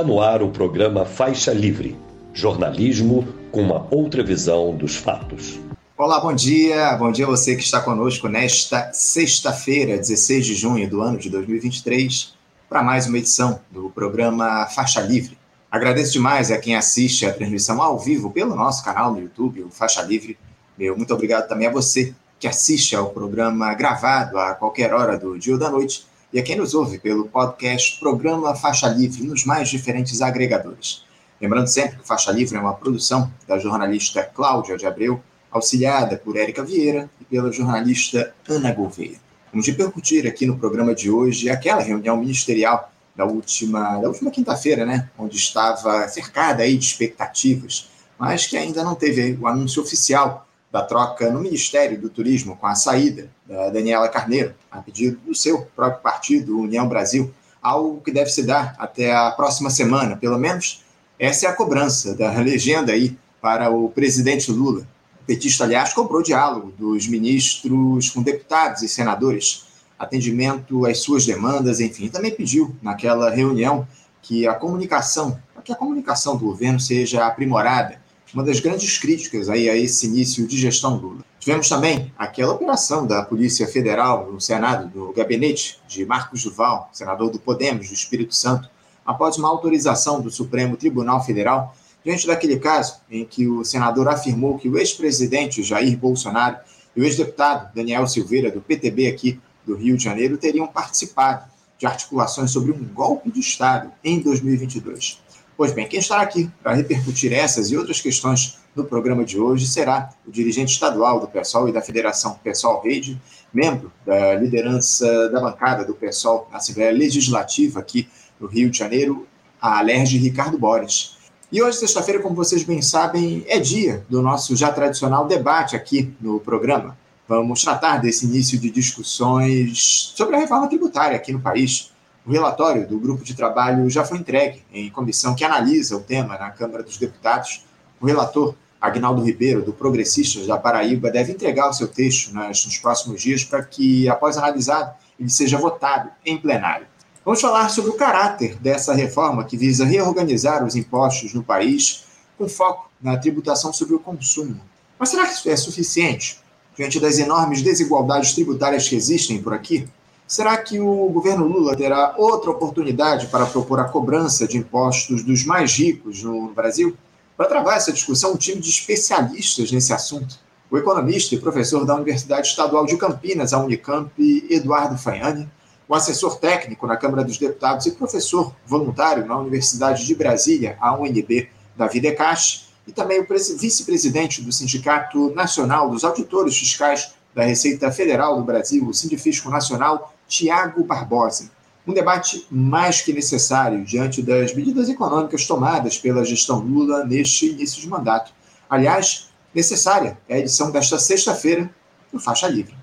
Está no ar o programa Faixa Livre, jornalismo com uma outra visão dos fatos. Olá, bom dia. Bom dia a você que está conosco nesta sexta-feira, 16 de junho do ano de 2023, para mais uma edição do programa Faixa Livre. Agradeço demais a quem assiste a transmissão ao vivo pelo nosso canal no YouTube, o Faixa Livre. Meu muito obrigado também a você que assiste ao programa gravado a qualquer hora do dia ou da noite e a quem nos ouve pelo podcast Programa Faixa Livre nos mais diferentes agregadores. Lembrando sempre que Faixa Livre é uma produção da jornalista Cláudia de Abreu, auxiliada por Érica Vieira e pela jornalista Ana Gouveia. Vamos repercutir aqui no programa de hoje aquela reunião ministerial da última, da última quinta-feira, né, onde estava cercada aí de expectativas, mas que ainda não teve o anúncio oficial da troca no Ministério do Turismo com a saída da Daniela Carneiro, a pedido do seu próprio partido, União Brasil, algo que deve se dar até a próxima semana, pelo menos essa é a cobrança da legenda aí para o presidente Lula. O petista, aliás, cobrou diálogo dos ministros com deputados e senadores, atendimento às suas demandas, enfim, também pediu naquela reunião que a comunicação, que a comunicação do governo seja aprimorada uma das grandes críticas aí a esse início de gestão Lula. Tivemos também aquela operação da Polícia Federal no Senado, do gabinete de Marcos Duval, senador do Podemos do Espírito Santo, após uma autorização do Supremo Tribunal Federal, diante daquele caso em que o senador afirmou que o ex-presidente Jair Bolsonaro e o ex-deputado Daniel Silveira, do PTB aqui do Rio de Janeiro, teriam participado de articulações sobre um golpe de Estado em 2022. Pois bem, quem estará aqui para repercutir essas e outras questões no programa de hoje será o dirigente estadual do PSOL e da Federação PSOL Rede, membro da liderança da bancada do PSOL na Assembleia Legislativa aqui no Rio de Janeiro, a Alerge Ricardo Borges. E hoje, sexta-feira, como vocês bem sabem, é dia do nosso já tradicional debate aqui no programa. Vamos tratar desse início de discussões sobre a reforma tributária aqui no país. O relatório do grupo de trabalho já foi entregue em comissão que analisa o tema na Câmara dos Deputados. O relator, Agnaldo Ribeiro, do Progressistas da Paraíba, deve entregar o seu texto nos próximos dias para que, após analisado, ele seja votado em plenário. Vamos falar sobre o caráter dessa reforma que visa reorganizar os impostos no país, com foco na tributação sobre o consumo. Mas será que isso é suficiente? Diante das enormes desigualdades tributárias que existem por aqui, Será que o governo Lula terá outra oportunidade para propor a cobrança de impostos dos mais ricos no Brasil? Para travar essa discussão, um time de especialistas nesse assunto, o economista e professor da Universidade Estadual de Campinas, a Unicamp, Eduardo Fanhani, o assessor técnico na Câmara dos Deputados e professor voluntário na Universidade de Brasília, a UNB, Davi Decache, e também o vice-presidente do Sindicato Nacional dos Auditores Fiscais da Receita Federal do Brasil, o Sindifisco Nacional, Tiago Barbosa. Um debate mais que necessário diante das medidas econômicas tomadas pela gestão Lula neste início de mandato. Aliás, necessária é a edição desta sexta-feira do Faixa Livre.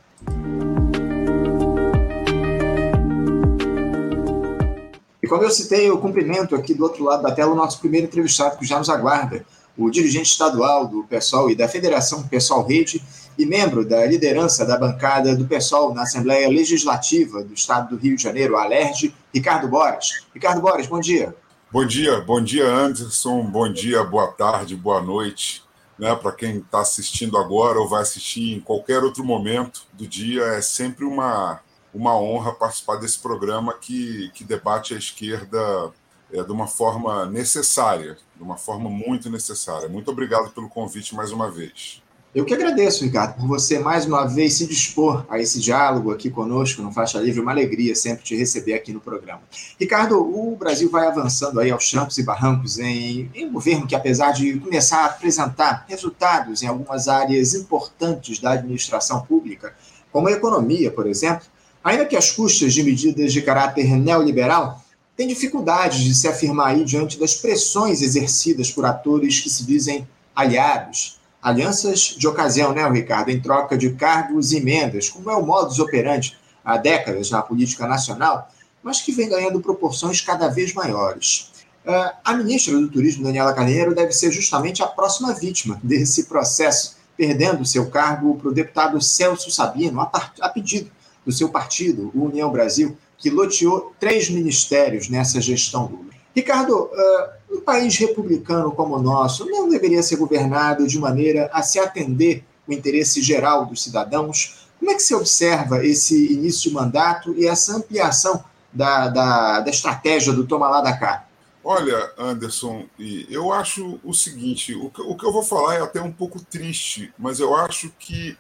E como eu citei, eu cumprimento aqui do outro lado da tela o nosso primeiro entrevistado que já nos aguarda, o dirigente estadual do PSOL e da Federação PSOL Rede, e membro da liderança da bancada do PSOL na Assembleia Legislativa do Estado do Rio de Janeiro, ALERJ, Ricardo Borges. Ricardo Borges, bom dia. Bom dia, bom dia, Anderson, bom dia, boa tarde, boa noite. Né, Para quem está assistindo agora ou vai assistir em qualquer outro momento do dia, é sempre uma, uma honra participar desse programa que, que debate a esquerda é, de uma forma necessária, de uma forma muito necessária. Muito obrigado pelo convite mais uma vez. Eu que agradeço, Ricardo, por você mais uma vez se dispor a esse diálogo aqui conosco no Faixa Livre. Uma alegria sempre te receber aqui no programa. Ricardo, o Brasil vai avançando aí aos trancos e barrancos em, em um governo que, apesar de começar a apresentar resultados em algumas áreas importantes da administração pública, como a economia, por exemplo, ainda que as custas de medidas de caráter neoliberal, tem dificuldades de se afirmar aí diante das pressões exercidas por atores que se dizem aliados alianças de ocasião, né, Ricardo, em troca de cargos e emendas, como é o modus operandi há décadas na política nacional, mas que vem ganhando proporções cada vez maiores. Uh, a ministra do Turismo, Daniela Carneiro, deve ser justamente a próxima vítima desse processo, perdendo seu cargo para o deputado Celso Sabino, a, pedido do seu partido, o União Brasil, que loteou três ministérios nessa gestão Lula. Ricardo, uh, um país republicano como o nosso não deveria ser governado de maneira a se atender o interesse geral dos cidadãos? Como é que você observa esse início de mandato e essa ampliação da, da, da estratégia do toma lá da cá? Olha, Anderson, eu acho o seguinte: o que, o que eu vou falar é até um pouco triste, mas eu acho que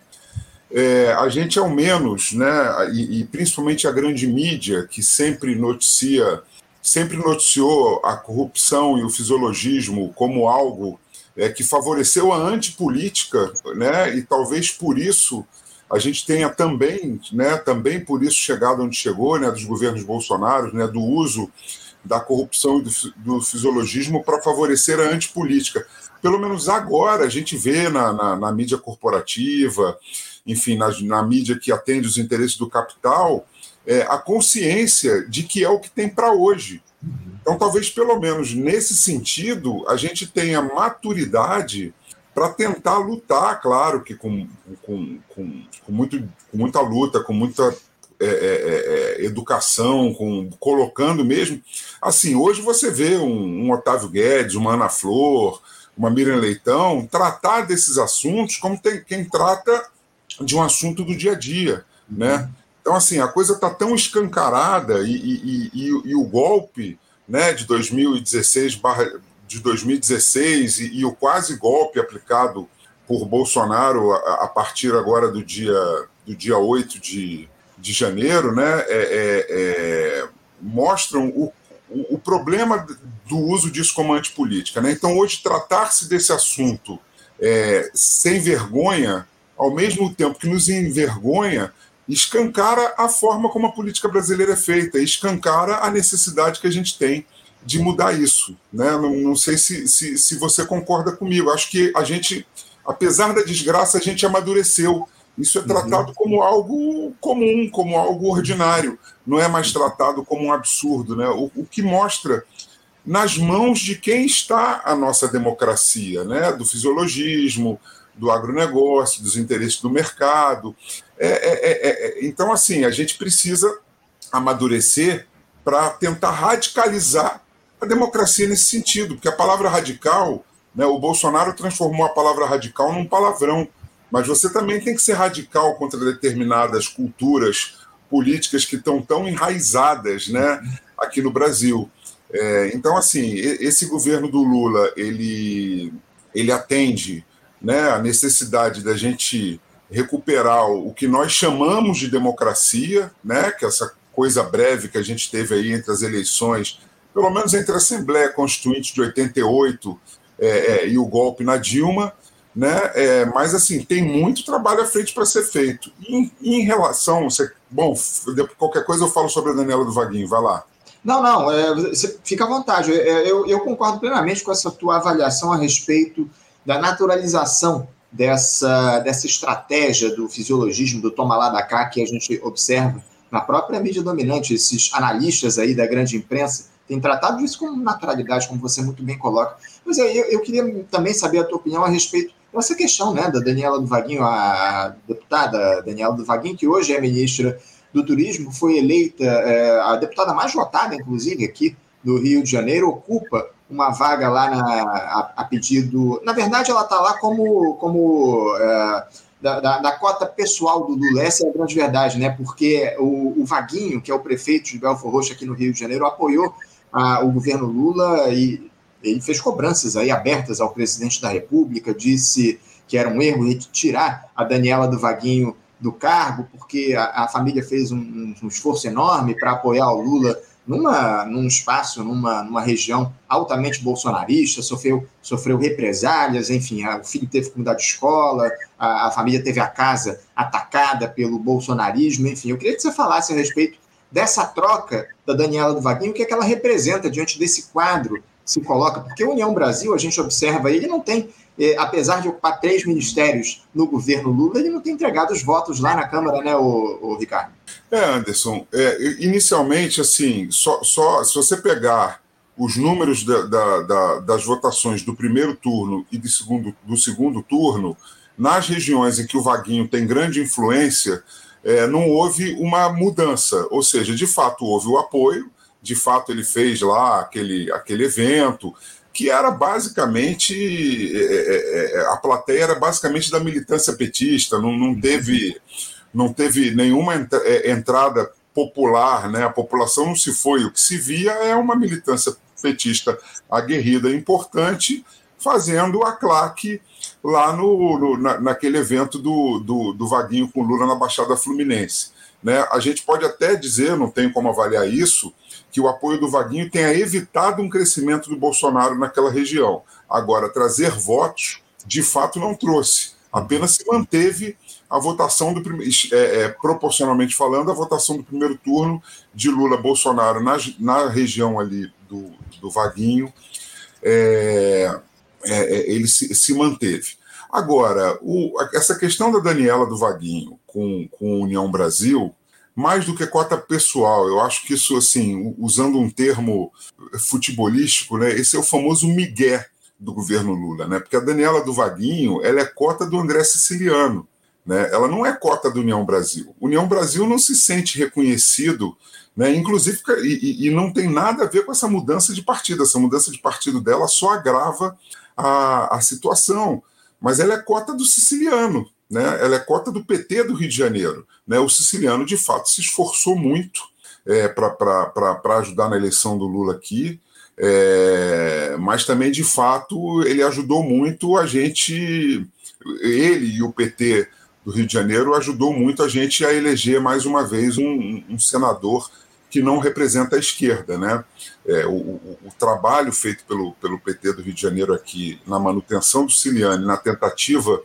é, a gente, ao menos, né, e, e, principalmente a grande mídia, que sempre noticia, sempre noticiou a corrupção e o fisiologismo como algo é, que favoreceu a antipolítica, né, e talvez por isso a gente tenha também, né, também por isso chegado onde chegou, né, dos governos Bolsonaro, né, do uso da corrupção e do, do fisiologismo para favorecer a antipolítica. Pelo menos agora a gente vê na, na, na mídia corporativa, enfim, na, na, mídia que atende os interesses do capital, é, a consciência de que é o que tem para hoje. Então, talvez, pelo menos nesse sentido, a gente tenha maturidade para tentar lutar, claro que com, com, com, com, muito, com muita luta, com muita é, é, é, é educação, com, colocando mesmo. Assim, hoje você vê um, um, Otávio Guedes, uma Ana Flor, uma Miriam Leitão tratar desses assuntos como tem, quem trata de um assunto do dia a dia, né? Então, assim, a coisa está tão escancarada e, e, e, e, o golpe né, de 2016 barra, de 2016 e, o quase golpe aplicado por Bolsonaro a, a, partir agora do dia, do dia 8 de, de janeiro, né, é, é, é, mostram o, o, o, problema do uso disso como antipolítica. Né? Então, hoje, tratar-se desse assunto é, sem vergonha ao mesmo tempo que nos envergonha, escancara a forma como a política brasileira é feita, escancara a necessidade que a gente tem de mudar isso. Né? Não, não sei se, se, se você concorda comigo. Acho que a gente, apesar da desgraça, a gente amadureceu. Isso é uhum. tratado uhum. como algo comum, como algo ordinário. Não é mais tratado como um absurdo. Né? O, o que mostra nas mãos de quem está a nossa democracia, né? do fisiologismo, do agronegócio, dos interesses do mercado. É, é, é, é então, assim, a gente precisa amadurecer para tentar radicalizar a democracia nesse sentido, porque a palavra radical, né, o Bolsonaro transformou a palavra radical num palavrão, mas você também tem que ser radical contra determinadas culturas políticas que estão tão enraizadas né, aqui no Brasil. É, então, assim, esse governo do Lula, ele, ele atende né, a necessidade da gente recuperar o que nós chamamos de democracia, né, que é essa coisa breve que a gente teve aí entre as eleições, pelo menos entre a Assembleia Constituinte de 88 é, é, e o golpe na Dilma, né? É, mas assim tem muito trabalho à frente para ser feito. Em, em relação, você, bom, qualquer coisa eu falo sobre a Daniela do Vaguinho, vai lá. Não, não, é, fica à vontade. É, eu, eu concordo plenamente com essa tua avaliação a respeito da naturalização dessa, dessa estratégia do fisiologismo, do toma lá da cá, que a gente observa na própria mídia dominante, esses analistas aí da grande imprensa têm tratado isso com naturalidade, como você muito bem coloca. Mas eu, eu queria também saber a tua opinião a respeito dessa questão né, da Daniela do Vaguinho, a deputada Daniela do Vaguinho, que hoje é ministra do Turismo, foi eleita é, a deputada mais votada, inclusive, aqui do Rio de Janeiro, ocupa uma vaga lá na, a, a pedido. Na verdade, ela está lá como, como é, da, da, da, cota pessoal do Lula. Essa é a grande verdade, né? Porque o, o Vaguinho, que é o prefeito de Belfor Roxo aqui no Rio de Janeiro, apoiou a, o governo Lula e ele fez cobranças aí abertas ao presidente da República, disse que era um erro retirar a Daniela do Vaguinho do cargo, porque a, a família fez um, um esforço enorme para apoiar o Lula numa, num espaço, numa, numa região altamente bolsonarista, sofreu, sofreu represálias, enfim, a, o filho teve que mudar de escola, a, a, família teve a casa atacada pelo bolsonarismo, enfim. Eu queria que você falasse a respeito dessa troca da Daniela do Vaguinho, o que, é que ela representa diante desse quadro se coloca, porque a União Brasil, a gente observa, ele não tem eh, apesar de ocupar três ministérios no governo Lula, ele não tem entregado os votos lá na Câmara, né, o, o Ricardo? É, Anderson, é, inicialmente, assim, só, só se você pegar os números da, da, da, das votações do primeiro turno e do segundo, do segundo turno, nas regiões em que o Vaguinho tem grande influência, é, não houve uma mudança, ou seja, de fato houve o apoio, de fato ele fez lá aquele, aquele evento, que era basicamente é, é, é, a plateia era basicamente da militância petista, não, não teve não teve nenhuma entrada popular, né? A população não se foi. O que se via é uma militância petista aguerrida importante fazendo a claque lá no, no na, naquele evento do, do, do, Vaguinho com Lula na Baixada Fluminense. Né? A gente pode até dizer, não tem como avaliar isso, que o apoio do Vaguinho tenha evitado um crescimento do Bolsonaro naquela região. Agora, trazer votos, de fato, não trouxe. Apenas se manteve a votação do primeiro, é, é, proporcionalmente falando, a votação do primeiro turno de Lula-Bolsonaro na, na região ali do, do Vaguinho, é, é, é ele se, se, manteve. Agora, o, essa questão da Daniela do Vaguinho com, com União Brasil, mais do que cota pessoal. Eu acho que isso, assim, usando um termo futebolístico, né, esse é o famoso migué do governo Lula, né? Porque a Daniela do Vaguinho, ela é cota do André Siciliano, né? Ela não é cota do União Brasil. União Brasil não se sente reconhecido, né? Inclusive, e, e não tem nada a ver com essa mudança de partido. Essa mudança de partido dela só agrava a, a situação. Mas ela é cota do siciliano, né? ela é cota do PT do Rio de Janeiro. Né? O siciliano, de fato, se esforçou muito é, para ajudar na eleição do Lula aqui, é, mas também, de fato, ele ajudou muito a gente, ele e o PT do Rio de Janeiro, ajudou muito a gente a eleger mais uma vez um, um senador que não representa a esquerda. Né? É, o, o, trabalho feito pelo, pelo PT do Rio de Janeiro aqui na manutenção do Ciliane, na tentativa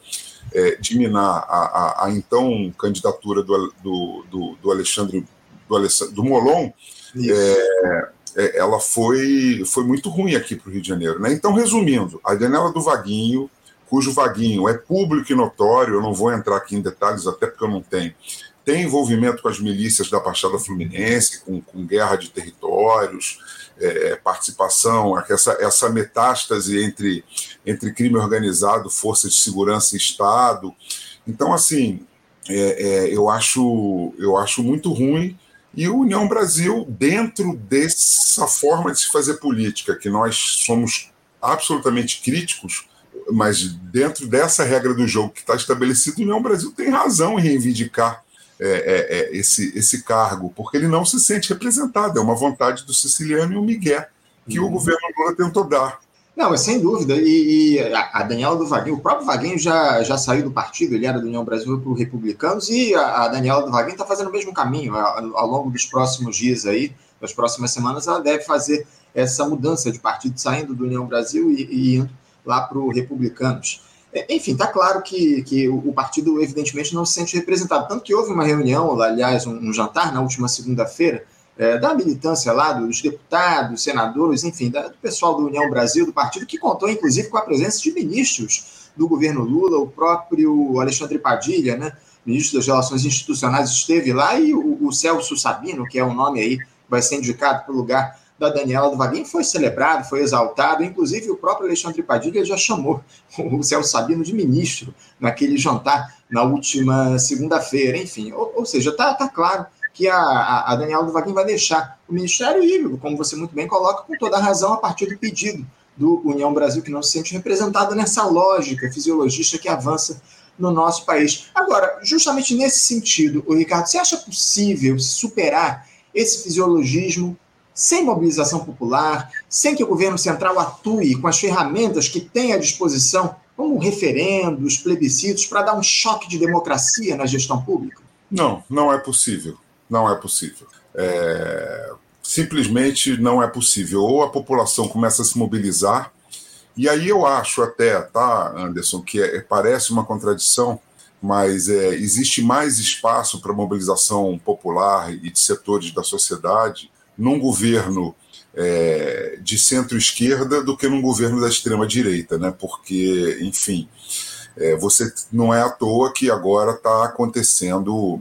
é, de minar a, a, a, então candidatura do, do, do, do Alexandre do, Alessandro, do Molon, é, é, ela foi, foi muito ruim aqui para o Rio de Janeiro. Né? Então, resumindo, a janela do Vaguinho, cujo Vaguinho é público e notório, eu não vou entrar aqui em detalhes, até porque eu não tenho, tem envolvimento com as milícias da Baixada Fluminense, com, com guerra de territórios, é, participação, essa, essa metástase entre, entre crime organizado, força de segurança e Estado. Então, assim, é, é, eu, acho, eu acho muito ruim. E o União Brasil, dentro dessa forma de se fazer política, que nós somos absolutamente críticos, mas dentro dessa regra do jogo que está estabelecida, o União Brasil tem razão em reivindicar é, é, é, esse, esse cargo, porque ele não se sente representado. É uma vontade do siciliano e o Miguel que uhum. o governo Lula tentou dar. Não, sem dúvida. E, e a Daniela do Vaguinho, o próprio Vaguinho já, já saiu do partido, ele era do União Brasil para o Republicanos, e a, a Daniela do Vaguinho está fazendo o mesmo caminho. Ao, ao longo dos próximos dias aí, das próximas semanas, ela deve fazer essa mudança de partido, saindo do União Brasil e, e indo lá para o Republicanos. Enfim, está claro que, que o partido, evidentemente, não se sente representado. Tanto que houve uma reunião, aliás, um, um jantar na última segunda-feira, é, da militância lá, dos deputados, senadores, enfim, da, do pessoal do União Brasil, do partido, que contou, inclusive, com a presença de ministros do governo Lula, o próprio Alexandre Padilha, né, ministro das Relações Institucionais, esteve lá, e o, o Celso Sabino, que é o nome aí, vai ser indicado para o lugar da Daniela do Vaguinho foi celebrado, foi exaltado, inclusive o próprio Alexandre Padilha já chamou o Celso Sabino de ministro naquele jantar na última segunda-feira, enfim, ou, ou seja, está tá claro que a, a, Daniela do Vaguinho vai deixar o Ministério Híbrido, como você muito bem coloca, com toda a razão, a partir do pedido do União Brasil, que não se sente representado nessa lógica fisiologista que avança no nosso país. Agora, justamente nesse sentido, o Ricardo, você acha possível superar esse fisiologismo sem mobilização popular, sem que o governo central atue com as ferramentas que tem à disposição, como referendos, plebiscitos, para dar um choque de democracia na gestão pública? Não, não é possível. Não é possível. É... Simplesmente não é possível. Ou a população começa a se mobilizar, e aí eu acho até, tá, Anderson, que é, parece uma contradição, mas é, existe mais espaço para mobilização popular e de setores da sociedade num governo é, de centro-esquerda do que num governo da extrema-direita, né? Porque, enfim, é, você não é à toa que agora está acontecendo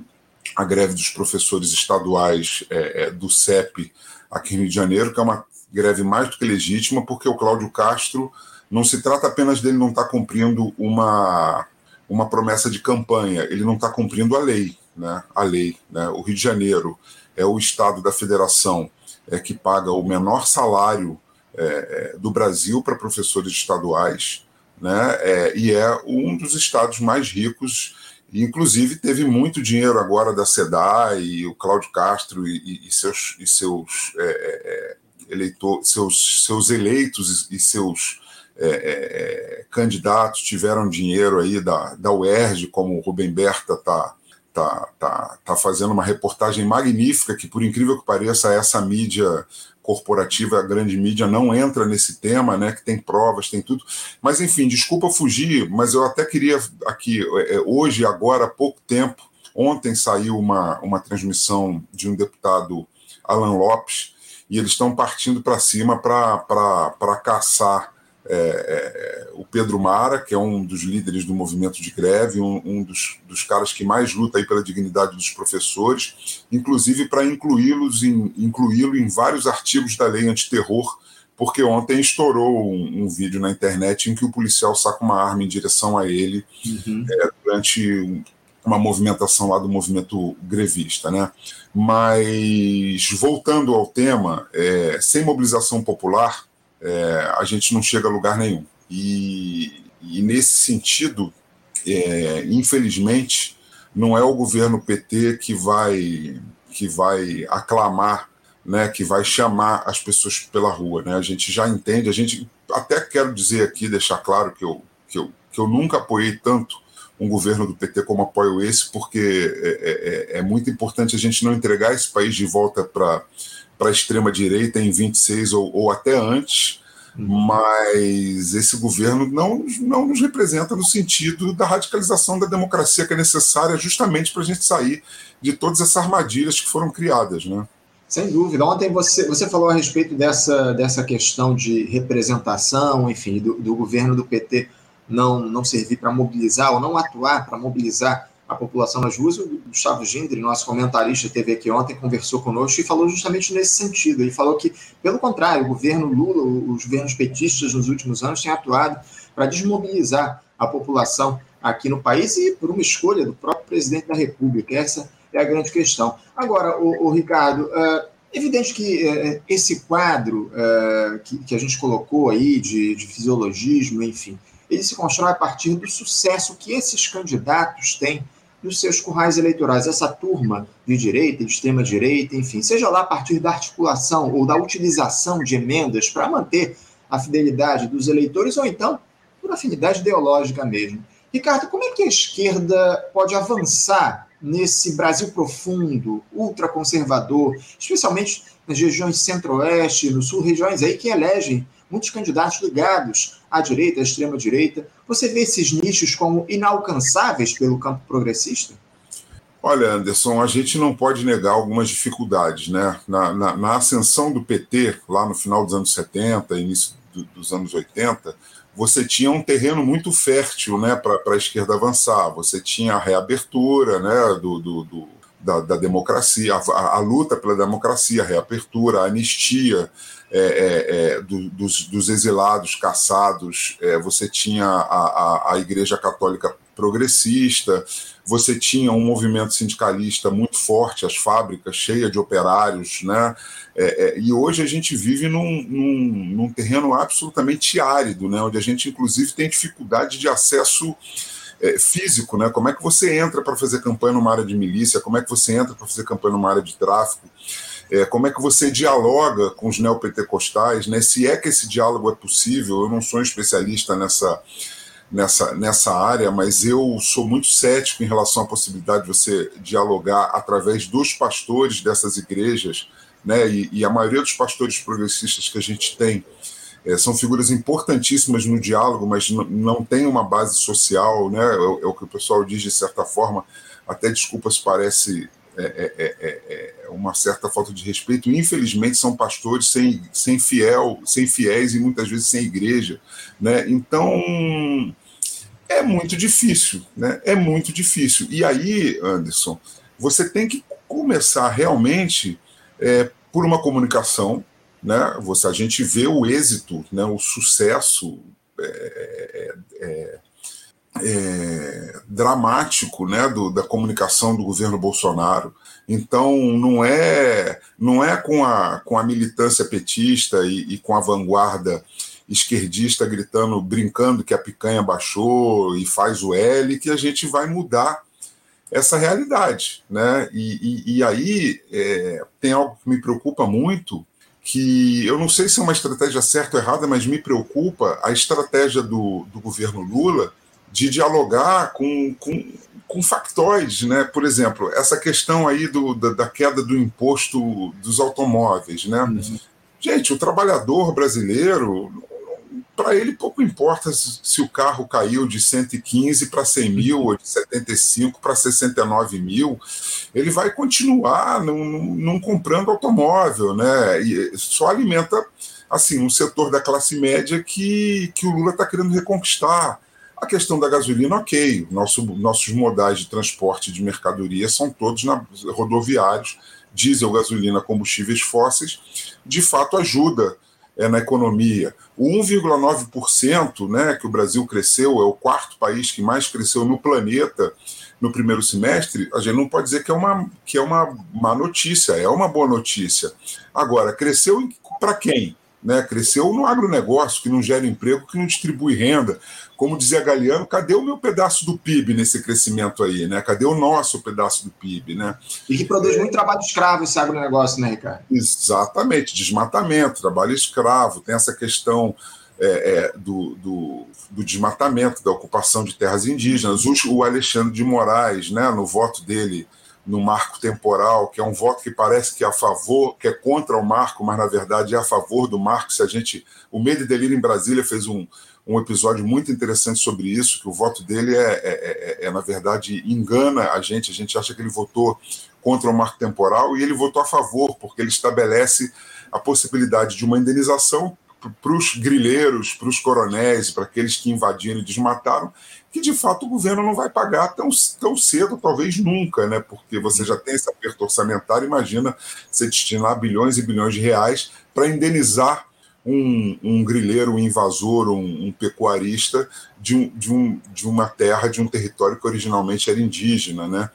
a greve dos professores estaduais é, é do CEP aqui no Rio de Janeiro, que é uma greve mais do que legítima, porque o Cláudio Castro não se trata apenas dele não estar tá cumprindo uma, uma promessa de campanha, ele não está cumprindo a lei, né? A lei, né? O Rio de Janeiro é o estado da federação é, que paga o menor salário é, é do Brasil para professores estaduais, né? É, e é um dos estados mais ricos. Inclusive, teve muito dinheiro agora da SEDA e o Cláudio Castro e, e seus, e seus, é, é, eleitor, seus, seus eleitos e seus candidatos tiveram dinheiro aí da, da UERJ, como o Rubem Berta está tá, tá, tá fazendo uma reportagem magnífica que, por incrível que pareça, essa mídia corporativa, a grande mídia, não entra nesse tema, né? Que tem provas, tem tudo. Mas, enfim, desculpa fugir, mas eu até queria aqui, é, é, hoje, agora, há pouco tempo, ontem saiu uma, uma transmissão de um deputado, Alan Lopes, e eles estão partindo para cima para caçar é, é, o Pedro Mara, que é um dos líderes do movimento de greve, um, um dos, dos, caras que mais luta aí pela dignidade dos professores, inclusive para incluí-los em, incluí-lo em vários artigos da lei antiterror, porque ontem estourou um, um, vídeo na internet em que o policial saca uma arma em direção a ele uhum. é, durante uma movimentação lá do movimento grevista, né? Mas voltando ao tema, é, sem mobilização popular, é, a gente não chega a lugar nenhum. E, e nesse sentido, é, infelizmente, não é o governo PT que vai que vai aclamar, né, que vai chamar as pessoas pela rua, né? A gente já entende, a gente até quero dizer aqui, deixar claro que eu que eu, que eu nunca apoiei tanto um governo do PT como apoio esse, porque é, é, é muito importante a gente não entregar esse país de volta para para a extrema-direita em 26 ou, ou até antes, uhum. mas esse governo não, não nos representa no sentido da radicalização da democracia que é necessária justamente para a gente sair de todas essas armadilhas que foram criadas. Né? Sem dúvida. Ontem você, você falou a respeito dessa, dessa questão de representação, enfim, do, do governo do PT não, não servir para mobilizar ou não atuar para mobilizar a população nas ruas. O Gustavo Gindri, nosso comentarista, teve aqui ontem, conversou conosco e falou justamente nesse sentido. Ele falou que, pelo contrário, o governo Lula, os governos petistas nos últimos anos têm atuado para desmobilizar a população aqui no país e por uma escolha do próprio presidente da República. Essa é a grande questão. Agora, o, o Ricardo, é evidente que é, esse quadro é, que, que, a gente colocou aí de, de fisiologismo, enfim, ele se constrói a partir do sucesso que esses candidatos têm nos seus currais eleitorais, essa turma de direita, de extrema-direita, enfim, seja lá a partir da articulação ou da utilização de emendas para manter a fidelidade dos eleitores, ou então por afinidade ideológica mesmo. Ricardo, como é que a esquerda pode avançar nesse Brasil profundo, ultraconservador, especialmente nas regiões centro-oeste, no sul, regiões aí que elegem muitos candidatos ligados à direita, à extrema-direita. Você vê esses nichos como inalcançáveis pelo campo progressista? Olha, Anderson, a gente não pode negar algumas dificuldades. Né? Na, na, na ascensão do PT, lá no final dos anos 70, início do, dos anos 80, você tinha um terreno muito fértil né, para a esquerda avançar. Você tinha a reabertura né, do, do, do da, da, democracia, a, a, luta pela democracia, a reapertura, a anistia é, é, é, do, dos, dos, exilados caçados, é, você tinha a, a, a, Igreja Católica progressista, você tinha um movimento sindicalista muito forte, as fábricas cheias de operários, né? É, é, e hoje a gente vive num, num, num, terreno absolutamente árido, né? onde a gente, inclusive, tem dificuldade de acesso físico, né? Como é que você entra para fazer campanha numa área de milícia? Como é que você entra para fazer campanha numa área de tráfico? É, como é que você dialoga com os neopentecostais, né? se é que esse diálogo é possível. Eu não sou um especialista nessa, nessa, nessa área, mas eu sou muito cético em relação à possibilidade de você dialogar através dos pastores dessas igrejas, né? e, e a maioria dos pastores progressistas que a gente tem é, são figuras importantíssimas no diálogo, mas não tem uma base social, né? É, é, o que o pessoal diz de certa forma, até desculpas parece é é, é, é, é, uma certa falta de respeito. Infelizmente, são pastores sem, sem fiel, sem fiéis e muitas vezes sem igreja, né? Então é muito difícil, né? É muito difícil. E aí, Anderson, você tem que começar realmente por uma comunicação, né? Você, a gente vê o êxito, né? O sucesso é, é, dramático né, do, da comunicação do governo Bolsonaro. Então, não é, não é com, a, com a militância petista e, e com a vanguarda esquerdista gritando, brincando que a picanha baixou e faz o L, que a gente vai mudar essa realidade. Né? E, e, e aí é, tem algo que me preocupa muito, que eu não sei se é uma estratégia certa ou errada, mas me preocupa a estratégia do, do governo Lula de dialogar com, com, com factóides, né? Por exemplo, essa questão aí do, da, da queda do imposto dos automóveis, né? Uhum. Gente, o trabalhador brasileiro, para ele pouco importa se o carro caiu de 115 para 100 mil ou de 75 para 69 mil, ele vai continuar não, não comprando automóvel, né? E só alimenta assim um setor da classe média que, que o Lula está querendo reconquistar. A questão da gasolina, ok, Nosso, nossos modais de transporte de mercadoria são todos na, rodoviários, diesel, gasolina, combustíveis fósseis, de fato ajuda é, na economia. O 1,9% né, que o Brasil cresceu, é o quarto país que mais cresceu no planeta no primeiro semestre, a gente não pode dizer que é uma, que é uma má notícia, é uma boa notícia. Agora, cresceu para quem? Né? Cresceu no agronegócio, que não gera emprego, que não distribui renda. Como dizia Galeano, cadê o meu pedaço do PIB nesse crescimento aí? Né? Cadê o nosso pedaço do PIB? Né? E que produz é... muito trabalho escravo esse agronegócio, né, Ricardo? Exatamente, desmatamento, trabalho escravo, tem essa questão é, é, do, do, do, desmatamento, da ocupação de terras indígenas. O Alexandre de Moraes, né, no voto dele no marco temporal, que é um voto que parece que é a favor, que é contra o marco, mas na verdade é a favor do marco. Se a gente, o Medo e Delírio em Brasília fez um, um episódio muito interessante sobre isso, que o voto dele é, é, é, é, na verdade engana a gente. A gente acha que ele votou contra o marco temporal e ele votou a favor, porque ele estabelece a possibilidade de uma indenização para os grileiros, para os coronéis, para aqueles que invadiram e desmataram, que de fato o governo não vai pagar tão, tão cedo, talvez nunca, né? porque você já tem esse aperto orçamentário, imagina você destinar bilhões e bilhões de reais para indenizar um, um grileiro, um invasor, um, um pecuarista de, um, de, de uma terra, de um território que originalmente era indígena. Né?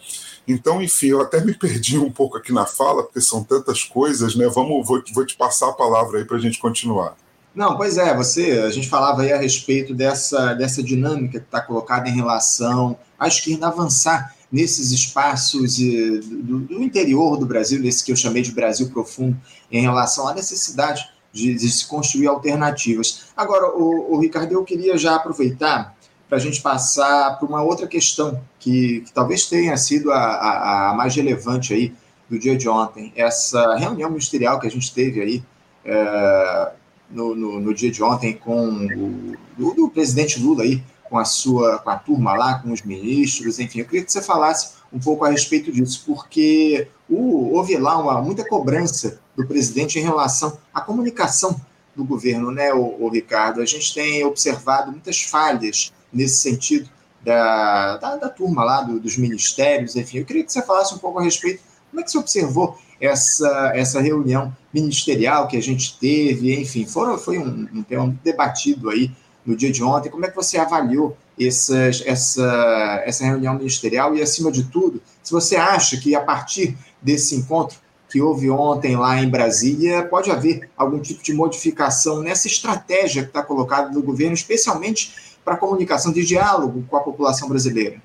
Então, enfim, eu até me perdi um pouco aqui na fala, porque são tantas coisas, né? Vamos, vou, vou te passar a palavra aí para a gente continuar. Não, pois é, você, a gente falava aí a respeito dessa, dessa dinâmica que está colocada em relação à esquerda avançar nesses espaços do, do, interior do Brasil, nesse que eu chamei de Brasil profundo, em relação à necessidade de, de se construir alternativas. Agora, o, o Ricardo, eu queria já aproveitar para a gente passar para uma outra questão que, que talvez tenha sido a, a, a, mais relevante aí do dia de ontem, essa reunião ministerial que a gente teve aí é, no, no, no, dia de ontem com o, o, presidente Lula aí, com a sua com a turma lá, com os ministros, enfim, eu queria que você falasse um pouco a respeito disso, porque houve lá uma, muita cobrança do presidente em relação à comunicação do governo, né, o, o Ricardo? A gente tem observado muitas falhas nesse sentido da, da, da turma lá, do, dos ministérios, enfim. Eu queria que você falasse um pouco a respeito, como é que você observou essa, essa reunião ministerial que a gente teve, enfim, foram, foi um, um tema debatido aí no dia de ontem. Como é que você avaliou essas, essa, essa reunião ministerial e, acima de tudo, se você acha que a partir desse encontro que houve ontem lá em Brasília, pode haver algum tipo de modificação nessa estratégia que está colocada no governo, especialmente para comunicação de diálogo com a população brasileira?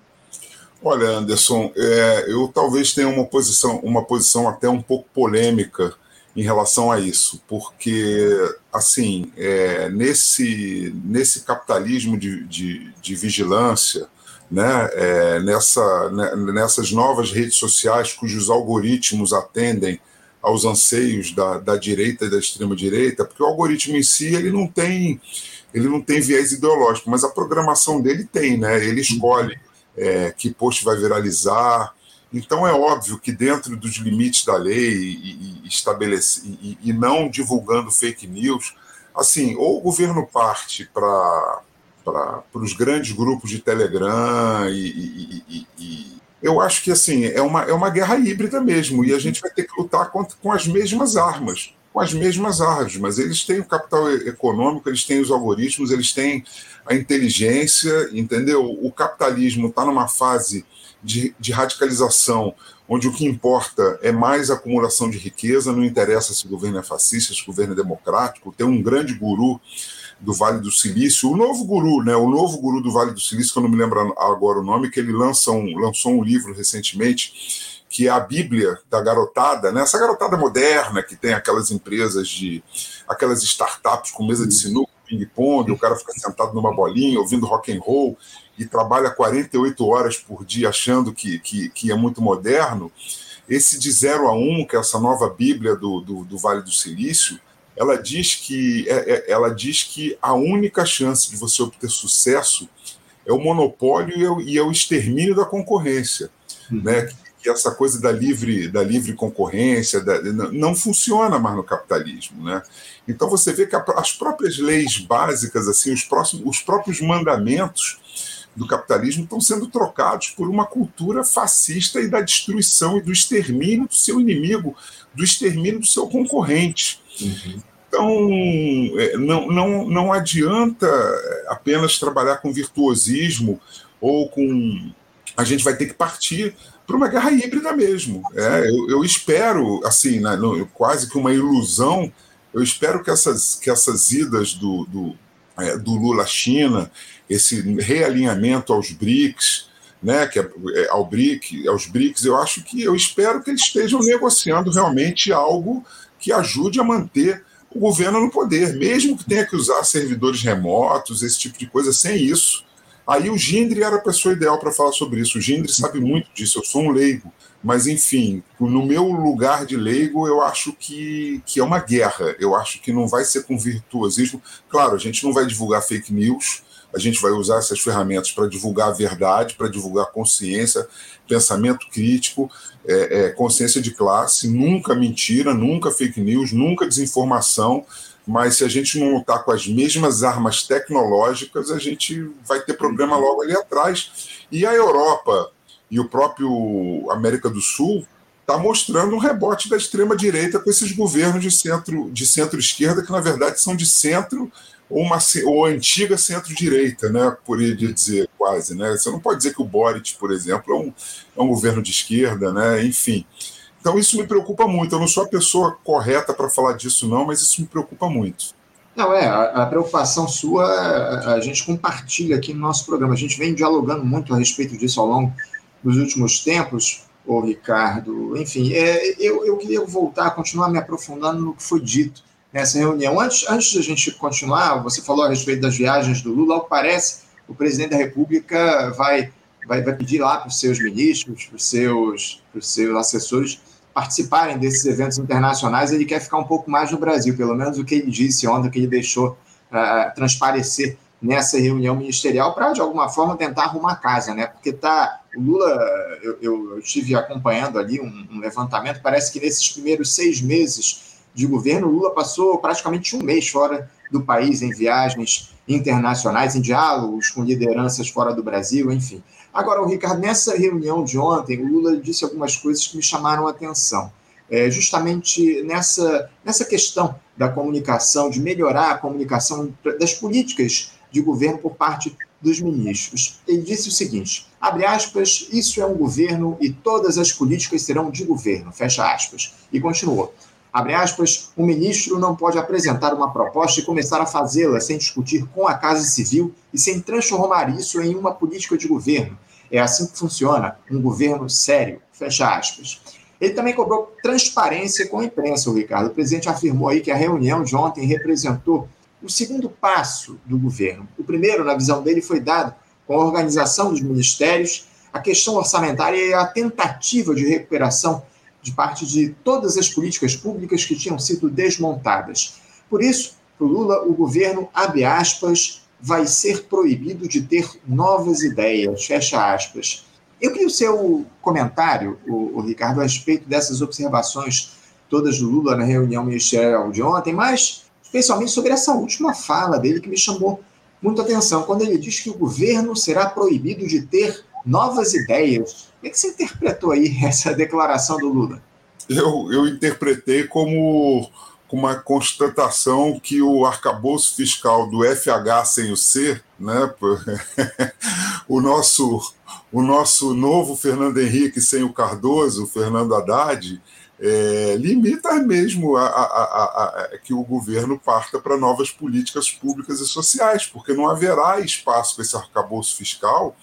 Olha, Anderson, é, eu talvez tenha uma posição, uma posição até um pouco polêmica em relação a isso, porque, assim, é, nesse, nesse capitalismo de, de, de vigilância, né, é, nessa, né, nessas novas redes sociais cujos algoritmos atendem aos anseios da, da direita e da extrema direita, porque o algoritmo em si ele não tem ele não tem viés ideológico, mas a programação dele tem, né? Ele escolhe é, que post vai viralizar. Então é óbvio que dentro dos limites da lei e, e, estabelece, e, e não divulgando fake news, assim, ou o governo parte para para os grandes grupos de Telegram e, e, eu acho que assim é uma, é uma guerra híbrida mesmo e a gente vai ter que lutar contra, com as mesmas armas, com as mesmas armas, mas eles têm o capital econômico, eles têm os algoritmos, eles têm a inteligência, entendeu? O capitalismo está numa fase de, de radicalização, onde o que importa é mais acumulação de riqueza, não interessa se o governo é fascista, se o governo é democrático. Tem um grande guru do Vale do Silício, o novo guru, né? O novo guru do Vale do Silício, que eu não me lembro agora o nome, que ele lança um, lançou um livro recentemente que é a Bíblia da garotada, né? essa garotada moderna que tem aquelas empresas de. aquelas startups com mesa de sinuca, ping-pong, o cara fica sentado numa bolinha, ouvindo rock and roll e trabalha 48 horas por dia achando que, que, que é muito moderno. Esse de 0 a 1, um, que é essa nova Bíblia do, do, do Vale do Silício, ela diz que é, é, ela diz que a única chance de você obter sucesso é o monopólio e é o, e é o extermínio da concorrência, uhum. né? Que essa coisa da livre da livre concorrência da, não funciona mais no capitalismo, né? Então você vê que a, as próprias leis básicas assim, os próximos os próprios mandamentos do capitalismo estão sendo trocados por uma cultura fascista e da destruição e do extermínio do seu inimigo, do extermínio do seu concorrente. Uhum. Então, é, não, não, não adianta apenas trabalhar com virtuosismo ou com. A gente vai ter que partir para uma guerra híbrida mesmo. É, eu, eu espero, assim, né, quase que uma ilusão, eu espero que essas, que essas idas do, do, é, do Lula à China, esse realinhamento aos BRICS, né, que é, é, ao BRIC, aos BRICS, eu acho que eu espero que eles estejam negociando realmente algo que ajude a manter o governo no poder, mesmo que tenha que usar servidores remotos, esse tipo de coisa, sem isso. Aí o Gindre era a pessoa ideal para falar sobre isso. O Gindre sabe muito disso, eu sou um leigo. Mas, enfim, no meu lugar de leigo, eu acho que, que é uma guerra. Eu acho que não vai ser com virtuosismo. Claro, a gente não vai divulgar fake news, a gente vai usar essas ferramentas para divulgar a verdade, para divulgar consciência, pensamento crítico, é, é, consciência de classe, nunca mentira, nunca fake news, nunca desinformação. Mas se a gente não lutar com as mesmas armas tecnológicas, a gente vai ter problema logo ali atrás. E a Europa e o próprio América do Sul está mostrando um rebote da extrema direita com esses governos de centro de centro-esquerda que na verdade são de centro ou uma ou antiga centro-direita, né, por ele dizer quase, né? Você não pode dizer que o Boric, por exemplo, é um, é um governo de esquerda, né? Enfim. Então isso me preocupa muito. Eu não sou a pessoa correta para falar disso não, mas isso me preocupa muito. Não, é, a, preocupação sua a, gente compartilha aqui no nosso programa. A gente vem dialogando muito a respeito disso ao longo dos últimos tempos, o Ricardo. Enfim, é, eu, eu queria voltar, continuar me aprofundando no que foi dito nessa reunião. Antes, antes de a gente continuar, você falou a respeito das viagens do Lula, ao que parece, o presidente da República vai, vai, vai pedir lá para os seus ministros, para os seus, para os seus assessores participarem desses eventos internacionais. Ele quer ficar um pouco mais no Brasil, pelo menos o que ele disse ontem, o que ele deixou uh, transparecer nessa reunião ministerial para, de alguma forma, tentar arrumar casa, né? Porque tá, o Lula, eu, eu, estive acompanhando ali um, um levantamento, parece que nesses primeiros seis meses de governo, Lula passou praticamente um mês fora do país, em viagens internacionais, em diálogos com lideranças fora do Brasil, enfim. Agora, o Ricardo, nessa reunião de ontem, o Lula disse algumas coisas que me chamaram a atenção. É, justamente nessa, nessa questão da comunicação, de melhorar a comunicação das políticas de governo por parte dos ministros. Ele disse o seguinte: abre aspas, isso é um governo e todas as políticas serão de governo, fecha aspas. E continuou abre aspas, o ministro não pode apresentar uma proposta e começar a fazê-la sem discutir com a Casa Civil e sem transformar isso em uma política de governo. É assim que funciona um governo sério, fecha aspas. Ele também cobrou transparência com a imprensa, o Ricardo. O presidente afirmou aí que a reunião de ontem representou o segundo passo do governo. O primeiro, na visão dele, foi dado com a organização dos ministérios, a questão orçamentária e a tentativa de recuperação de parte de todas as políticas públicas que tinham sido desmontadas. Por isso, para o Lula, o governo, abre aspas, vai ser proibido de ter novas ideias, fecha aspas. Eu queria o seu comentário, o, o Ricardo, a respeito dessas observações todas do Lula na reunião ministerial de ontem, mas especialmente sobre essa última fala dele que me chamou muita atenção, quando ele diz que o governo será proibido de ter novas ideias. É que você interpretou aí essa declaração do Lula? Eu, eu interpretei como, com uma constatação que o arcabouço fiscal do FH sem o C, né, o nosso o nosso novo Fernando Henrique sem o Cardoso, o Fernando Haddad, é, limita mesmo a, a, a, que o governo parta para novas políticas públicas e sociais, porque não haverá espaço para esse arcabouço fiscal.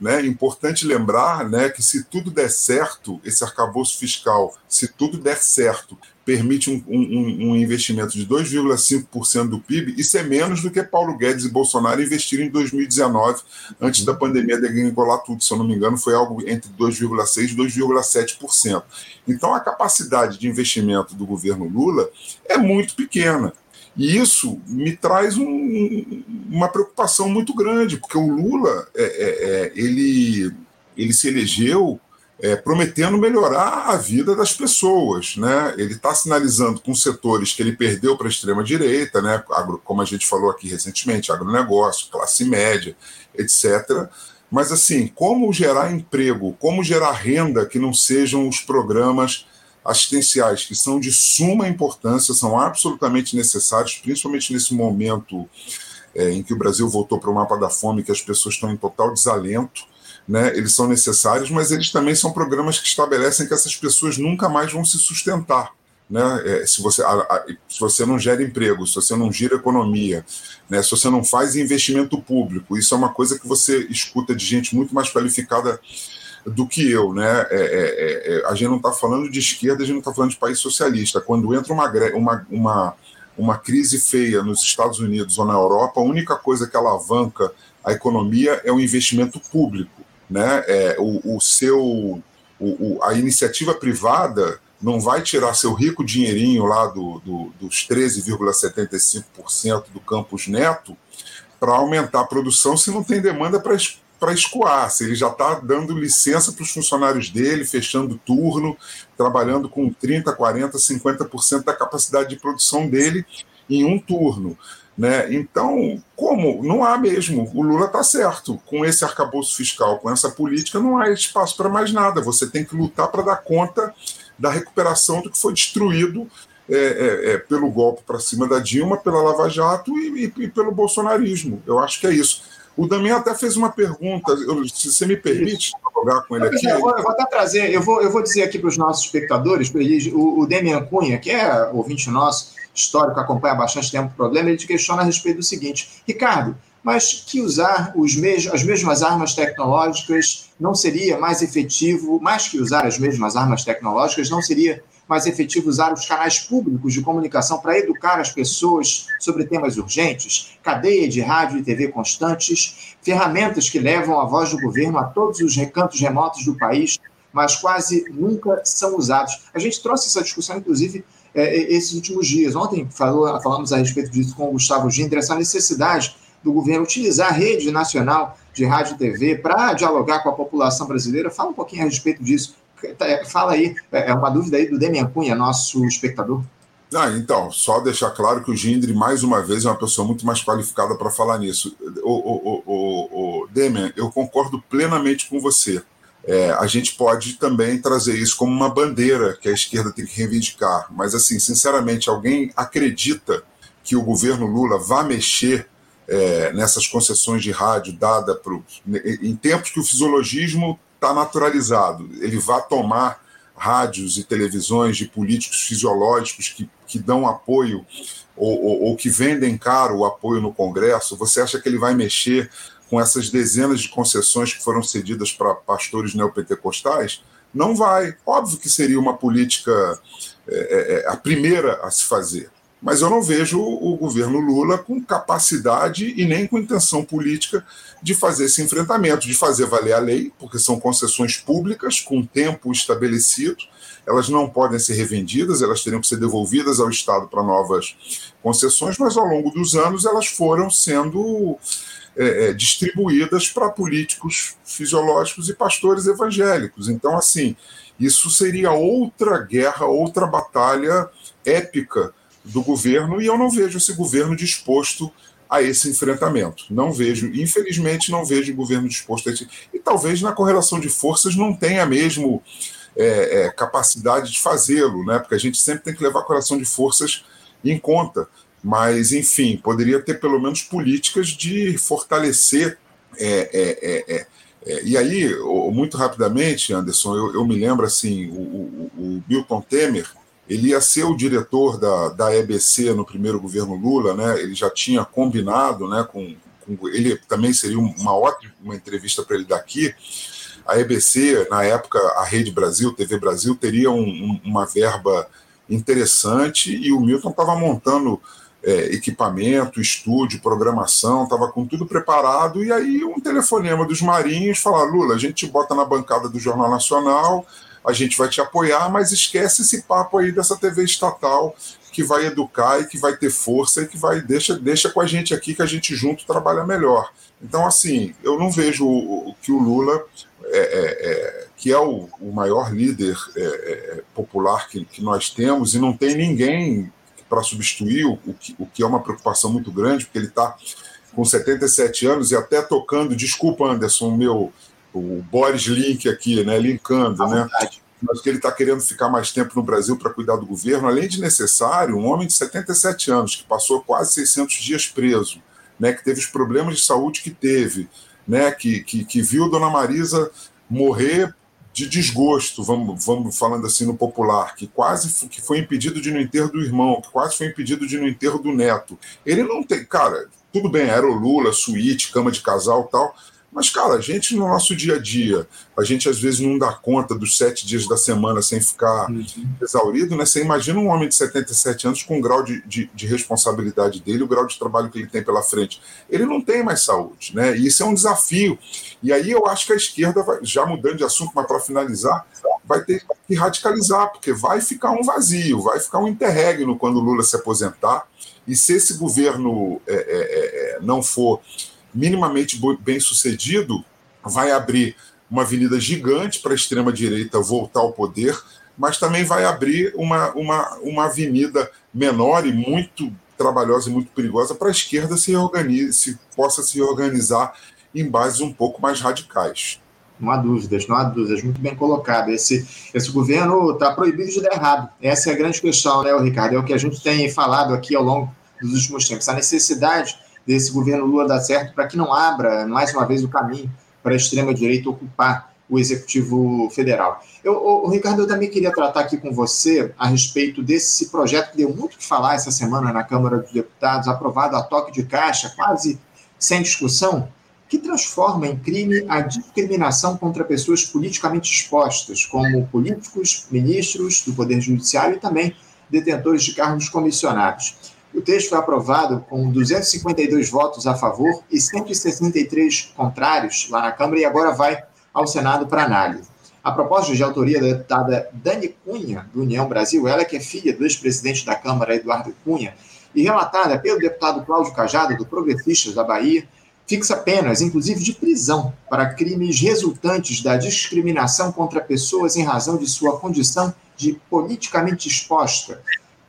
Né? É importante lembrar né, que se tudo der certo, esse arcabouço fiscal, se tudo der certo, permite um, um, um investimento de 2,5% do PIB, isso é menos do que Paulo Guedes e Bolsonaro investiram em 2019, antes da pandemia degringolar tudo, se eu não me engano, foi algo entre 2,6% e 2,7%. Então, a capacidade de investimento do governo Lula é muito pequena. E isso me traz um, uma preocupação muito grande, porque o Lula é, é, é ele, ele se elegeu é, prometendo melhorar a vida das pessoas. Né? Ele está sinalizando com setores que ele perdeu para a extrema-direita, né? como a gente falou aqui recentemente, agronegócio, classe média, etc. Mas, assim, como gerar emprego, como gerar renda que não sejam os programas assistenciais, que são de suma importância, são absolutamente necessários, principalmente nesse momento é, em que o Brasil voltou para o mapa da fome, que as pessoas estão em total desalento né, eles são necessários, mas eles também são programas que estabelecem que essas pessoas nunca mais vão se sustentar. Né? É, se, você, a, a, se você não gera emprego, se você não gira economia, né, se você não faz investimento público, isso é uma coisa que você escuta de gente muito mais qualificada do que eu. Né? É, é, é a gente não está falando de esquerda, a gente não está falando de país socialista. Quando entra uma, uma, uma, uma crise feia nos Estados Unidos ou na Europa, a única coisa que alavanca a economia é o investimento público né? É, o, o seu o, o, a iniciativa privada não vai tirar seu rico dinheirinho lá do, do, dos 13,75% do campus neto para aumentar a produção se não tem demanda para escoar, se ele já está dando licença para os funcionários dele, fechando turno, trabalhando com 30%, 40%, 50% da capacidade de produção dele em um turno. Né? Então, como? Não há mesmo. O Lula está certo. Com esse arcabouço fiscal, com essa política, não há espaço para mais nada. Você tem que lutar para dar conta da recuperação do que foi destruído é, é, é, pelo golpe para cima da Dilma, pela Lava Jato e, e, e, pelo bolsonarismo. Eu acho que é isso. O Damião até fez uma pergunta, eu, se você me permite dialogar com ele aqui. Eu vou, eu vou, até trazer, eu vou, eu vou dizer aqui para os nossos espectadores, o, o Demian Cunha, que é ouvinte nosso, histórico, acompanha há bastante tempo o problema, ele te questiona a respeito do seguinte: Ricardo, mas que usar os mes as mesmas armas tecnológicas não seria mais efetivo, mais que usar as mesmas armas tecnológicas, não seria mais efetivo usar os canais públicos de comunicação para educar as pessoas sobre temas urgentes, cadeia de rádio e TV constantes, ferramentas que levam a voz do governo a todos os recantos remotos do país, mas quase nunca são usados. A gente trouxe essa discussão, inclusive, é, é, esses últimos dias. Ontem falou, falamos a respeito disso com o Gustavo Ginder, essa necessidade do governo utilizar a rede nacional de rádio e TV para dialogar com a população brasileira. Fala um pouquinho a respeito disso. É, fala aí, é uma dúvida aí do Demian Cunha, nosso espectador. Ah, então, só deixar claro que o Gindre, mais uma vez, é uma pessoa muito mais qualificada para falar nisso. O, o, o, Demian, eu concordo plenamente com você é, a gente pode também trazer isso como uma bandeira que a esquerda tem que reivindicar. Mas, assim, sinceramente, alguém acredita que o governo Lula vá mexer é, nessas concessões de rádio dada pro, em tempos que o fisiologismo está naturalizado, ele vai tomar rádios e televisões de políticos fisiológicos que, que dão apoio ou, ou, ou que vendem caro o apoio no Congresso, você acha que ele vai mexer com essas dezenas de concessões que foram cedidas para pastores neopentecostais? Não vai. Óbvio que seria uma política é, é, é, a primeira a se fazer. Mas eu não vejo o governo Lula com capacidade e nem com intenção política de fazer esse enfrentamento, de fazer valer a lei, porque são concessões públicas com tempo estabelecido, elas não podem ser revendidas, elas teriam que ser devolvidas ao Estado para novas concessões, mas ao longo dos anos elas foram sendo é, é, distribuídas para políticos fisiológicos e pastores evangélicos. Então, assim, isso seria outra guerra, outra batalha épica do governo, e eu não vejo esse governo disposto a esse enfrentamento. Não vejo, infelizmente, não vejo o governo disposto a esse. E talvez na correlação de forças não tenha mesmo é, é, capacidade de fazê-lo, né? porque a gente sempre tem que levar a correlação de forças em conta. Mas, enfim, poderia ter pelo menos políticas de fortalecer. É, é, é, é e aí, muito rapidamente, Anderson, eu, eu me lembro assim: o, o, o, Milton Temer ele ia ser o diretor da, da EBC no primeiro governo Lula, né? ele já tinha combinado né, com, com ele, também seria uma ótima uma entrevista para ele daqui. A EBC, na época, a Rede Brasil, TV Brasil, teria um, um, uma verba interessante e o Milton estava montando é, equipamento, estúdio, programação, estava com tudo preparado. E aí, um telefonema dos marinhos falar: Lula, a gente te bota na bancada do Jornal Nacional, a gente vai te apoiar, mas esquece esse papo aí dessa TV estatal que vai educar e que vai ter força e que vai deixa, deixa com a gente aqui que a gente junto trabalha melhor. Então, assim, eu não vejo que o Lula, é, é, é, que é o, o maior líder é, é, popular que, que nós temos, e não tem ninguém para substituir, o, o, que, o que é uma preocupação muito grande, porque ele está com 77 anos e até tocando, desculpa, Anderson, meu o Boris Link aqui, né, linkando, né? Mas que ele está querendo ficar mais tempo no Brasil para cuidar do governo, além de necessário, um homem de 77 anos, que passou quase 600 dias preso, né, que teve os problemas de saúde que teve, né, que, que, que viu Dona Marisa morrer de desgosto, vamos, vamos falando assim no popular, que quase que foi impedido de ir no enterro do irmão, que quase foi impedido de ir no enterro do neto. Ele não tem, cara, tudo bem, era o Lula, suíte, cama de casal tal, mas, cara, a gente no nosso dia a dia, a gente às vezes não dá conta dos sete dias da semana sem ficar uhum. exaurido, né? Você imagina um homem de 77 anos com o grau de, de, de, responsabilidade dele, o grau de trabalho que ele tem pela frente. Ele não tem mais saúde, né? E isso é um desafio. E aí eu acho que a esquerda, vai, já mudando de assunto, mas para finalizar, vai ter que radicalizar, porque vai ficar um vazio, vai ficar um interregno quando o Lula se aposentar. E se esse governo é, é, é, não for minimamente bem sucedido, vai abrir uma avenida gigante para a extrema-direita voltar ao poder, mas também vai abrir uma, uma, uma avenida menor e muito trabalhosa e muito perigosa para a esquerda se, se possa se organizar em bases um pouco mais radicais. Não há dúvidas, não há dúvidas, muito bem colocado. Esse, esse governo está proibido de dar errado. Essa é a grande questão, né, Ricardo? É o que a gente tem falado aqui ao longo dos últimos tempos. A necessidade desse governo Lula dar certo para que não abra mais uma vez o caminho para a extrema-direita ocupar o Executivo Federal. Eu, o, Ricardo, eu também queria tratar aqui com você a respeito desse projeto que deu muito que falar essa semana na Câmara dos Deputados, aprovado a toque de caixa, quase sem discussão, que transforma em crime a discriminação contra pessoas politicamente expostas, como políticos, ministros do Poder Judiciário e também detentores de cargos comissionados. O texto foi aprovado com 252 votos a favor e 163 contrários lá na Câmara e agora vai ao Senado para análise. A proposta de autoria da deputada Dani Cunha, do União Brasil, ela que é filha do ex-presidente da Câmara, Eduardo Cunha, e relatada pelo deputado Cláudio Cajado, do Progressistas da Bahia, fixa penas, inclusive de prisão, para crimes resultantes da discriminação contra pessoas em razão de sua condição de politicamente exposta,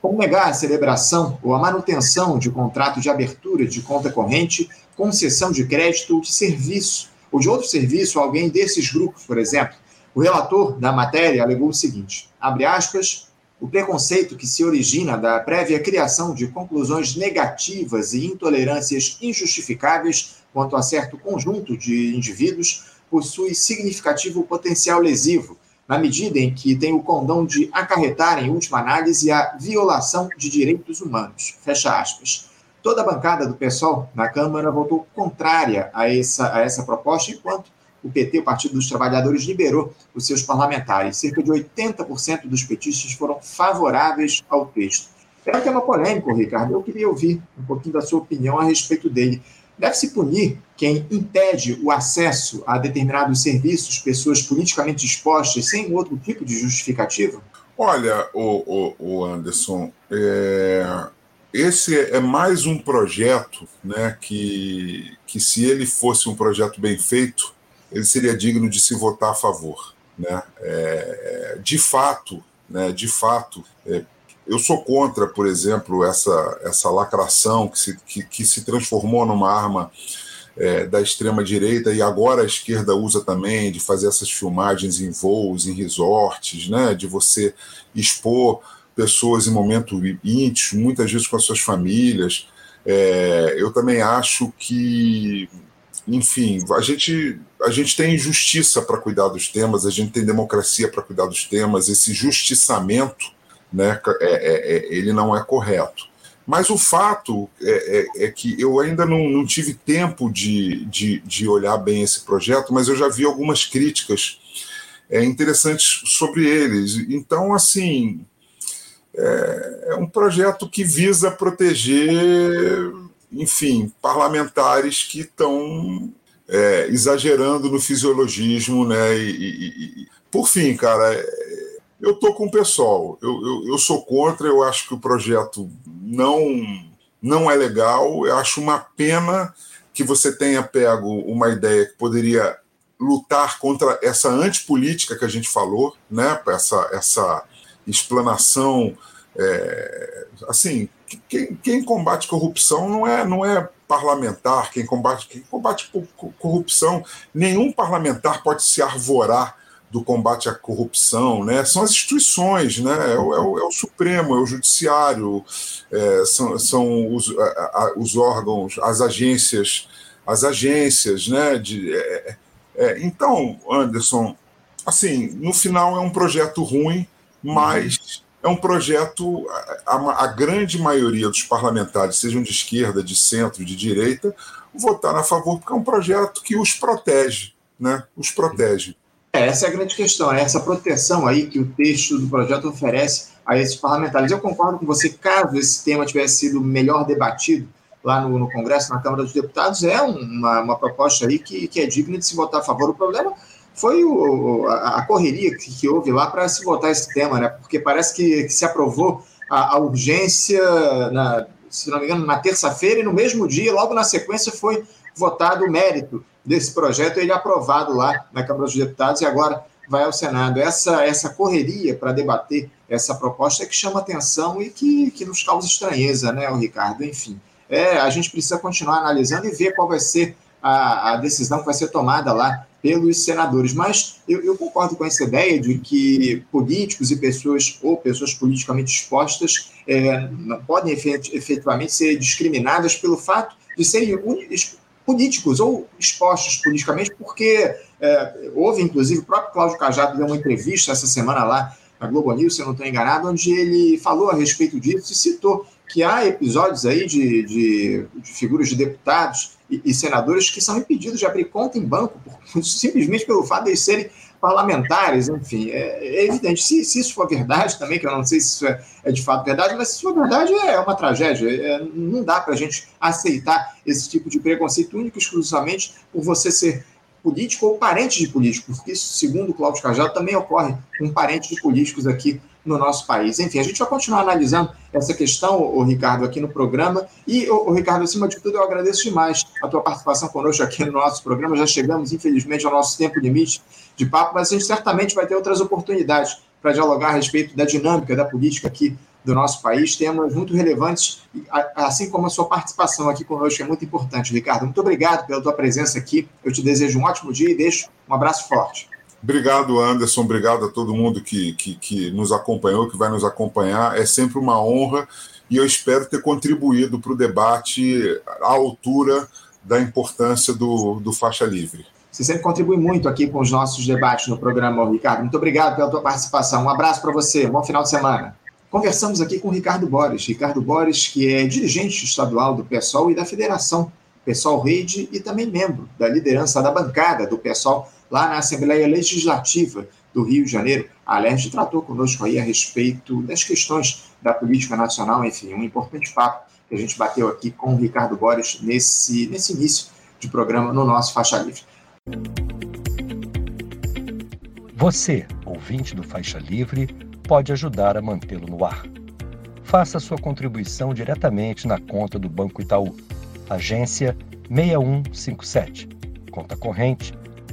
como negar a celebração ou a manutenção de contrato de abertura de conta corrente, concessão de crédito ou de serviço, ou de outro serviço a alguém desses grupos, por exemplo. O relator da matéria alegou o seguinte: abre aspas, o preconceito que se origina da prévia criação de conclusões negativas e intolerâncias injustificáveis quanto a certo conjunto de indivíduos possui significativo potencial lesivo, na medida em que tem o condão de acarretar, em última análise, a violação de direitos humanos. Fecha aspas. Toda a bancada do PSOL na Câmara votou contrária a essa, a essa proposta, enquanto o PT, o Partido dos Trabalhadores, liberou os seus parlamentares. Cerca de 80% dos petistas foram favoráveis ao texto. É um tema polêmico, Ricardo. Eu queria ouvir um pouquinho da sua opinião a respeito dele. Deve-se punir quem impede o acesso a determinados serviços, pessoas politicamente expostas, sem outro tipo de justificativa? Olha, o, o, o Anderson, é, esse é mais um projeto né, que, que, se ele fosse um projeto bem feito, ele seria digno de se votar a favor. Né? É, de fato, né, de fato, é, eu sou contra, por exemplo, essa, essa lacração que se, que, que se transformou numa arma é, da extrema-direita e agora a esquerda usa também de fazer essas filmagens em voos, em resorts, né, de você expor pessoas em momentos íntimos, muitas vezes com as suas famílias. É, eu também acho que, enfim, a gente, a gente tem justiça para cuidar dos temas, a gente tem democracia para cuidar dos temas, esse justiçamento, né, é, é, é, ele não é correto. Mas o fato é, é, é que eu ainda não, não tive tempo de, de, de, olhar bem esse projeto, mas eu já vi algumas críticas é, interessantes sobre eles. Então, assim, é, um projeto que visa proteger, enfim, parlamentares que estão é, exagerando no fisiologismo, né? E, e, e, por fim, cara, eu tô com o pessoal. Eu, eu, eu, sou contra. Eu acho que o projeto não não é legal. Eu acho uma pena que você tenha pego uma ideia que poderia lutar contra essa antipolítica que a gente falou, né? Essa essa explanação. É, assim, quem, quem, combate corrupção não é, não é parlamentar, quem combate, quem combate corrupção, nenhum parlamentar pode se arvorar do combate à corrupção, né? São as instituições, né? É o, é o, é o Supremo, é o Judiciário, é, são, são os, a, a, os, órgãos, as agências, as agências, né? De, é, é, então, Anderson, assim, no final é um projeto ruim, mas é um projeto, a, a, grande maioria dos parlamentares, sejam de esquerda, de centro, de direita, votaram a favor, porque é um projeto que os protege, né? Os protege. É, essa é a grande questão, é essa proteção aí que o texto do projeto oferece a esses parlamentares. Eu concordo com você, caso esse tema tivesse sido melhor debatido, lá no, no, Congresso, na Câmara dos Deputados, é uma, uma proposta aí que, que é digna de se votar a favor. O problema foi o, a, a, correria que, que houve lá para se votar esse tema, né? Porque parece que, que se aprovou a, a urgência, na, se não me engano, na terça-feira, e no mesmo dia, logo na sequência, foi votado o mérito desse projeto, ele aprovado lá na Câmara dos Deputados e agora vai ao Senado. Essa, essa correria para debater essa proposta é que chama atenção e que, que nos causa estranheza, né, o Ricardo? Enfim é, a gente precisa continuar analisando e ver qual vai ser a, a decisão que vai ser tomada lá pelos senadores. Mas eu, eu, concordo com essa ideia de que políticos e pessoas, ou pessoas politicamente expostas, é, não podem efetivamente ser discriminadas pelo fato de serem políticos ou expostos politicamente, porque é, houve, inclusive, o próprio Cláudio Cajado deu uma entrevista essa semana lá na Globo News, se eu não estou enganado, onde ele falou a respeito disso e citou que há episódios aí de, de, de figuras de deputados e, e, senadores que são impedidos de abrir conta em banco por, simplesmente pelo fato de eles serem parlamentares, enfim, é, é evidente. Se, se, isso for verdade também, que eu não sei se isso é, é de fato verdade, mas se for verdade é uma tragédia. É, não dá para a gente aceitar esse tipo de preconceito único exclusivamente por você ser político ou parente de político, porque isso, segundo Cláudio Cajado, também ocorre com parentes de políticos aqui no nosso país. Enfim, a gente vai continuar analisando essa questão, o Ricardo, aqui no programa. E, o Ricardo, acima de tudo, eu agradeço demais a tua participação conosco aqui no nosso programa. Já chegamos, infelizmente, ao nosso tempo limite de papo, mas a gente certamente vai ter outras oportunidades para dialogar a respeito da dinâmica da política aqui do nosso país, temas muito relevantes, assim como a sua participação aqui conosco é muito importante, Ricardo. Muito obrigado pela tua presença aqui. Eu te desejo um ótimo dia e deixo um abraço forte. Obrigado, Anderson. Obrigado a todo mundo que, que, que, nos acompanhou, que vai nos acompanhar. É sempre uma honra e eu espero ter contribuído para o debate à altura da importância do, do faixa livre. Você sempre contribui muito aqui com os nossos debates no programa, Ricardo. Muito obrigado pela tua participação. Um abraço para você. Bom final de semana. Conversamos aqui com Ricardo Borges. Ricardo Borges, que é dirigente estadual do PSOL e da Federação PSOL Rede e também membro da liderança da bancada do PSOL lá na Assembleia Legislativa do Rio de Janeiro. A Alerj tratou conosco aí a respeito das questões da política nacional, enfim, um importante papo que a gente bateu aqui com o Ricardo Borges nesse, nesse início de programa no nosso Faixa Livre. Você, ouvinte do Faixa Livre, pode ajudar a mantê-lo no ar. Faça sua contribuição diretamente na conta do Banco Itaú, agência 6157, conta corrente